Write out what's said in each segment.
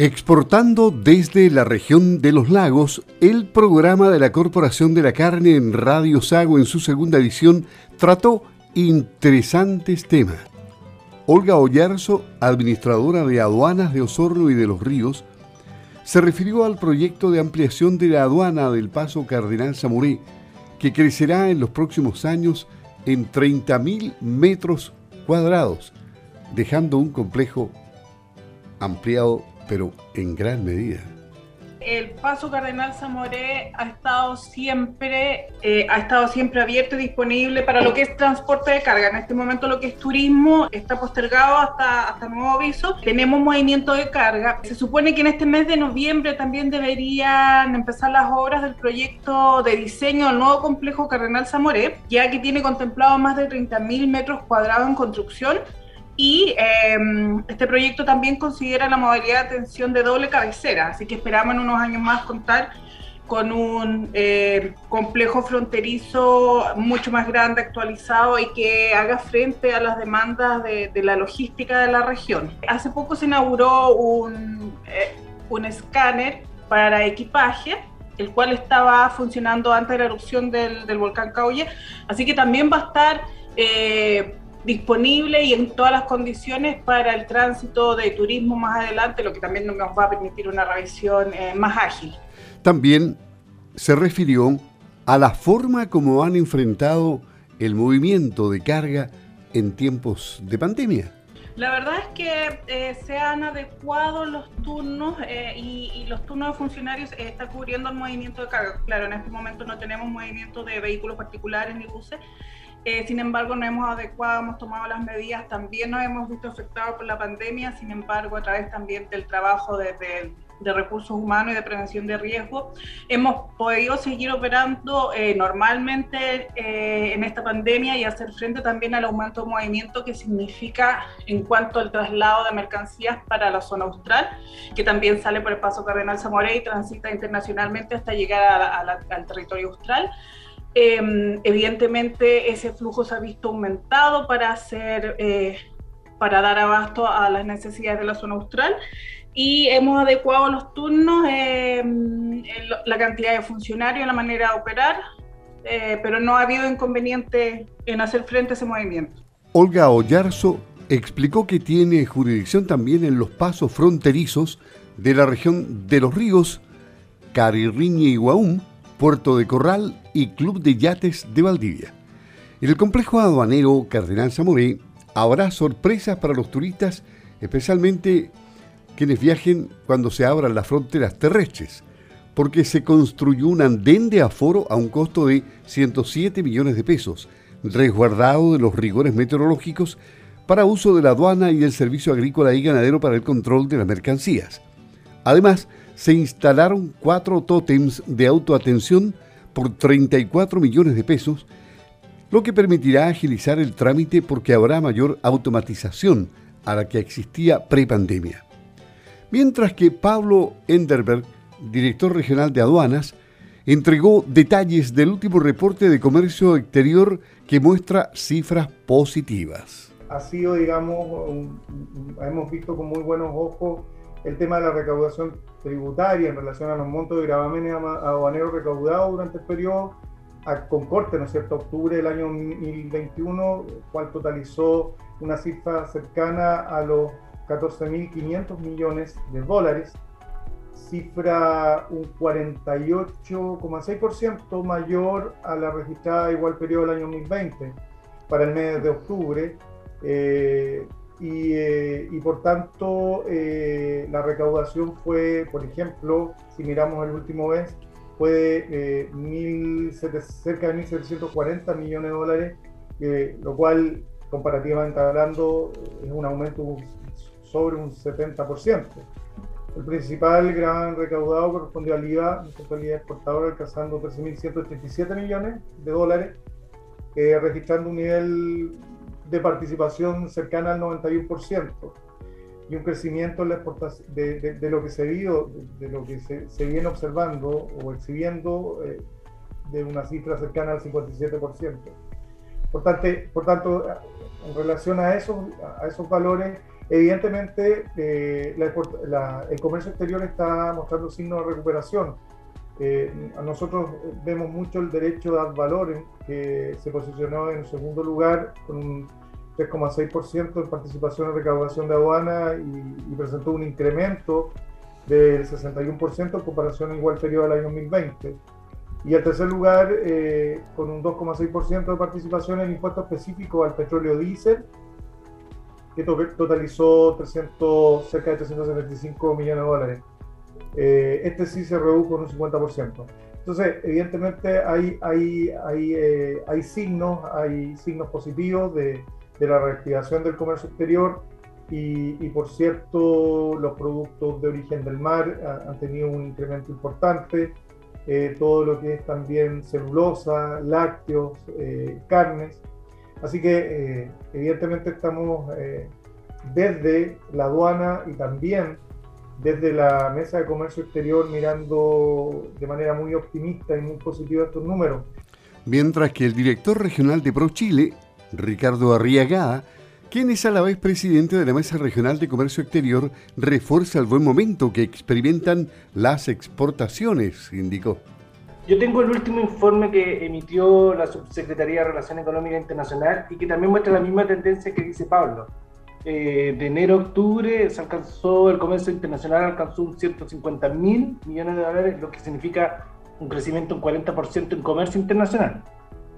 Exportando desde la región de los lagos, el programa de la Corporación de la Carne en Radio Sago en su segunda edición trató interesantes temas. Olga Ollarzo, administradora de aduanas de Osorno y de los Ríos, se refirió al proyecto de ampliación de la aduana del Paso Cardenal Zamoré, que crecerá en los próximos años en 30.000 metros cuadrados, dejando un complejo ampliado pero en gran medida. El Paso Cardenal Zamoré ha estado siempre, eh, ha estado siempre abierto y disponible para lo que es transporte de carga. En este momento lo que es turismo está postergado hasta, hasta nuevo aviso. Tenemos movimiento de carga. Se supone que en este mes de noviembre también deberían empezar las obras del proyecto de diseño del nuevo complejo Cardenal Zamoré, ya que tiene contemplado más de 30.000 metros cuadrados en construcción y em, este proyecto también considera la modalidad de atención de doble cabecera, así que esperamos en unos años más contar con un eh, complejo fronterizo mucho más grande, actualizado y que haga frente a las demandas de, la logística de la región. Hace poco se inauguró un, eh, un escáner para equipaje el cual estaba funcionando antes de la erupción del, del volcán Cauye, así que también va a estar eh, disponible y en todas las condiciones para el tránsito de turismo más adelante, lo que también nos va a permitir una revisión eh, más ágil. También se refirió a la forma como han enfrentado el movimiento de carga en tiempos de pandemia. La verdad es que eh, se han adecuado los turnos eh, y, y, los turnos de funcionarios están cubriendo el movimiento de carga. Claro, en este momento no tenemos movimiento de vehículos particulares ni buses, eh, sin embargo, no hemos adecuado, hemos tomado las medidas, también nos hemos visto afectados por la pandemia, sin embargo, a través también del trabajo de, recursos humanos y de prevención de riesgo, hemos podido seguir operando eh, normalmente eh, en esta pandemia y hacer frente también al aumento de movimiento que significa en cuanto al traslado de mercancías para la zona austral, que también sale por el paso Cardenal Zamoré y transita internacionalmente hasta llegar al territorio austral. Em, evidentemente ese flujo se ha visto aumentado para hacer, eh, para dar abasto a las necesidades de la zona austral y hemos adecuado los turnos, em, la cantidad de funcionarios, la manera de operar, eh, pero no ha habido inconveniente en hacer frente a ese movimiento. Olga Ollarzo explicó que tiene jurisdicción también en los pasos fronterizos de la región de los ríos Carirriña y Guaum, Puerto de Corral y Club de Yates de Valdivia. En el complejo aduanero Cardenal Zamoré habrá sorpresas para los turistas, especialmente quienes viajen cuando se abran las fronteras terrestres, porque se construyó un andén de aforo a un costo de 107 millones de pesos, resguardado de los rigores meteorológicos para uso de la aduana y el servicio agrícola y ganadero para el control de las mercancías. Además, se instalaron cuatro tótems de autoatención por 34 millones de pesos, lo que permitirá agilizar el trámite porque habrá mayor automatización a la que existía prepandemia. Mientras que Pablo Enderberg, director regional de aduanas, entregó detalles del último reporte de comercio exterior que muestra cifras positivas. Ha sido, digamos, hemos visto con muy buenos ojos el tema de la recaudación tributaria en relación a los montos de gravamen aduaneros recaudados durante el periodo con corte, ¿no es cierto?, octubre del año 2021, cual totalizó una cifra cercana a los 14.500 millones de dólares, cifra un 48,6% mayor a la registrada igual periodo del año 2020 para el mes de octubre. Eh, eh, y, por tanto eh, la recaudación fue, por ejemplo, si miramos el último mes, fue de eh, cerca de 1.740 millones de dólares, lo cual comparativamente hablando es un aumento sobre un 70%. El principal gran recaudado correspondió al IVA, la totalidad exportadora alcanzando 13.187 millones de dólares, registrando un nivel de participación cercana al 91% y un crecimiento en la exportación de, de, lo que se vio, de, lo que se, se viene observando o exhibiendo eh, de una cifra cercana al 57%. Por tanto, por tanto, en relación a esos, a esos valores, Evidentemente, eh, el comercio exterior está mostrando signos de recuperación. Eh, nosotros vemos mucho el derecho de ad valorem, que se posicionó en segundo lugar con un 3,6% de participación en recaudación de aduana y, presentó un incremento del 61% en comparación al igual periodo del año 2020. Y el tercer lugar, eh, con un 2,6% de participación en impuesto específico al petróleo diésel, que totalizó 300, cerca de 375 millones de dólares. Eh, este sí se redujo en un 50%. Entonces, evidentemente hay, hay, hay, eh, hay signos, hay signos positivos de, de la reactivación del comercio exterior y, y, por cierto los productos de origen del mar han tenido un incremento importante, eh, todo lo que es también celulosa, lácteos, carnes. Así que evidentemente estamos desde la aduana y también desde la mesa de comercio exterior mirando de manera muy optimista y muy positiva estos números. Mientras que el director regional de ProChile Ricardo Arriagada, quien es a la vez presidente de la Mesa Regional de Comercio Exterior, refuerza el buen momento que experimentan las exportaciones, indicó. Yo tengo el último informe que emitió la Subsecretaría de Relación Económica Internacional y que también muestra la misma tendencia que dice Pablo. Eh, de enero a octubre se alcanzó, el comercio internacional alcanzó un 150 mil millones de dólares, lo que significa un crecimiento un 40% en comercio internacional,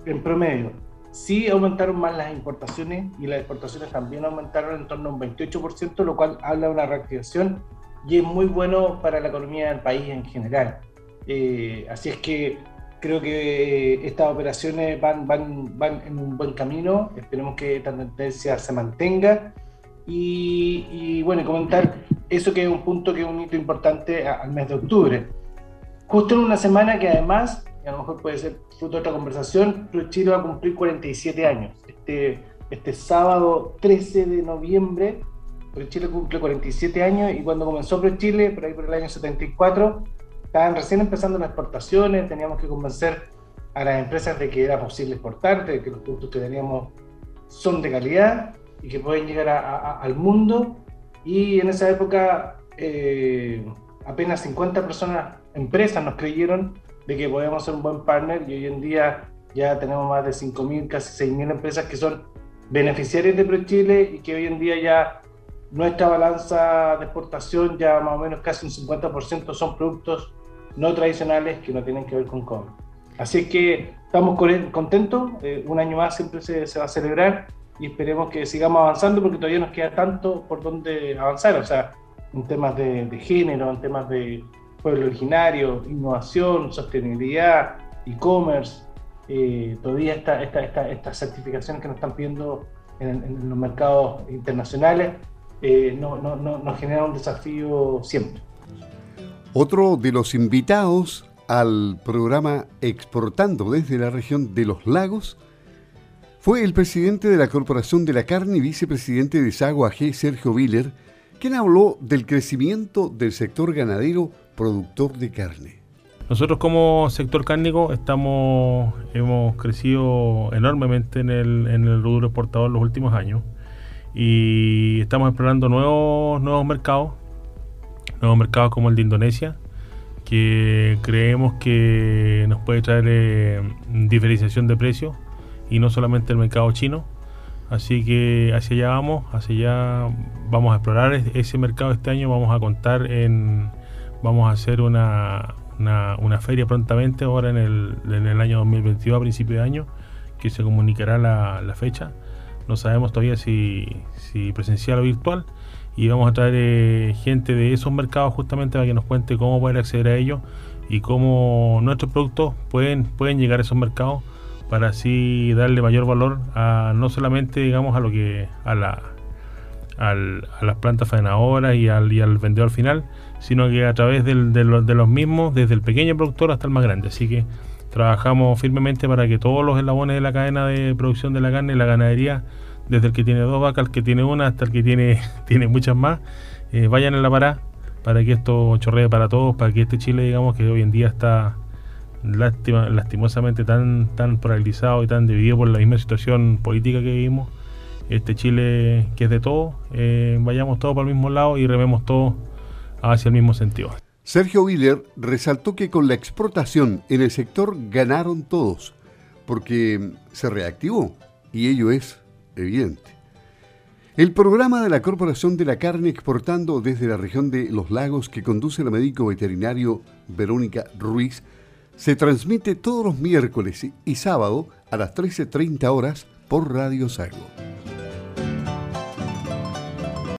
en promedio. Sí aumentaron más las importaciones y las exportaciones también aumentaron en torno a un 28%, lo cual habla de una reactivación y es muy bueno para la economía del país en general. Eh, así es que creo que estas operaciones van, van, van en un buen camino, esperemos que esta tendencia se mantenga y, y bueno, comentar eso que es un punto que es un hito importante al mes de octubre. Justo en una semana que además y a lo mejor puede ser fruto de otra conversación, Chile va a cumplir 47 años. Este, este sábado 13 de noviembre, Chile cumple 47 años y cuando comenzó Chile, por ahí por el año 74, estaban recién empezando las exportaciones, teníamos que convencer a las empresas de que era posible exportar, de que los productos que teníamos son de calidad y que pueden llegar al mundo. Y en esa época eh, apenas 50 personas, empresas nos creyeron de que podemos ser un buen partner y hoy en día ya tenemos más de 5.000, casi 6.000 empresas que son beneficiarias de ProChile y que hoy en día ya nuestra balanza de exportación ya más o menos casi un 50% son productos no tradicionales que no tienen que ver con cobre. Así que estamos contentos, eh, un año más siempre se, se, va a celebrar y esperemos que sigamos avanzando porque todavía nos queda tanto por donde avanzar, o sea, en temas de, género, en temas de, pueblo originario, innovación, sostenibilidad, e-commerce, eh, todavía esta, esta, esta, estas certificaciones que nos están pidiendo en, los mercados internacionales eh, no, no, no, nos genera un desafío siempre. Otro de los invitados al programa Exportando desde la región de los lagos fue el presidente de la Corporación de la Carne y vicepresidente de Sago AG, Sergio Viller, quien habló del crecimiento del sector ganadero productor de carne. Nosotros como sector cárnico estamos, hemos crecido enormemente en el, en el rubro exportador los últimos años y estamos explorando nuevos, nuevos mercados, nuevos mercados como el de Indonesia, que creemos que nos puede traer eh, diferenciación de precios y no solamente el mercado chino. Así que hacia allá vamos, hacia allá vamos a explorar ese mercado este año, vamos a contar en, Vamos a hacer una, una, feria prontamente ahora en el, en el, año 2022, a principio de año, que se comunicará la, la fecha. No sabemos todavía si, si, presencial o virtual. Y vamos a traer eh, gente de esos mercados justamente para que nos cuente cómo poder acceder a ellos y cómo nuestros productos pueden, pueden llegar a esos mercados para así darle mayor valor a no solamente digamos a lo que a la a las plantas faenadoras y al, y al vendedor final, sino que a través de, los, de, los, mismos, desde el pequeño productor hasta el más grande. Así que trabajamos firmemente para que todos los eslabones de la cadena de producción de la carne, la ganadería, desde el que tiene dos vacas, el que tiene una, hasta el que tiene, tiene muchas más, eh, vayan en la parada para que esto chorree para todos, para que este Chile, digamos, que hoy en día está lastimosamente tan, tan paralizado y tan dividido por la misma situación política que vivimos, este Chile que es de todo, eh, vayamos todos por el mismo lado y rememos todos hacia el mismo sentido. Sergio Willer resaltó que con la exportación en el sector ganaron todos, porque se reactivó y ello es evidente. El programa de la Corporación de la Carne exportando desde la región de Los Lagos que conduce el médico veterinario Verónica Ruiz se transmite todos los miércoles y sábado a las 13.30 horas por Radio Sago.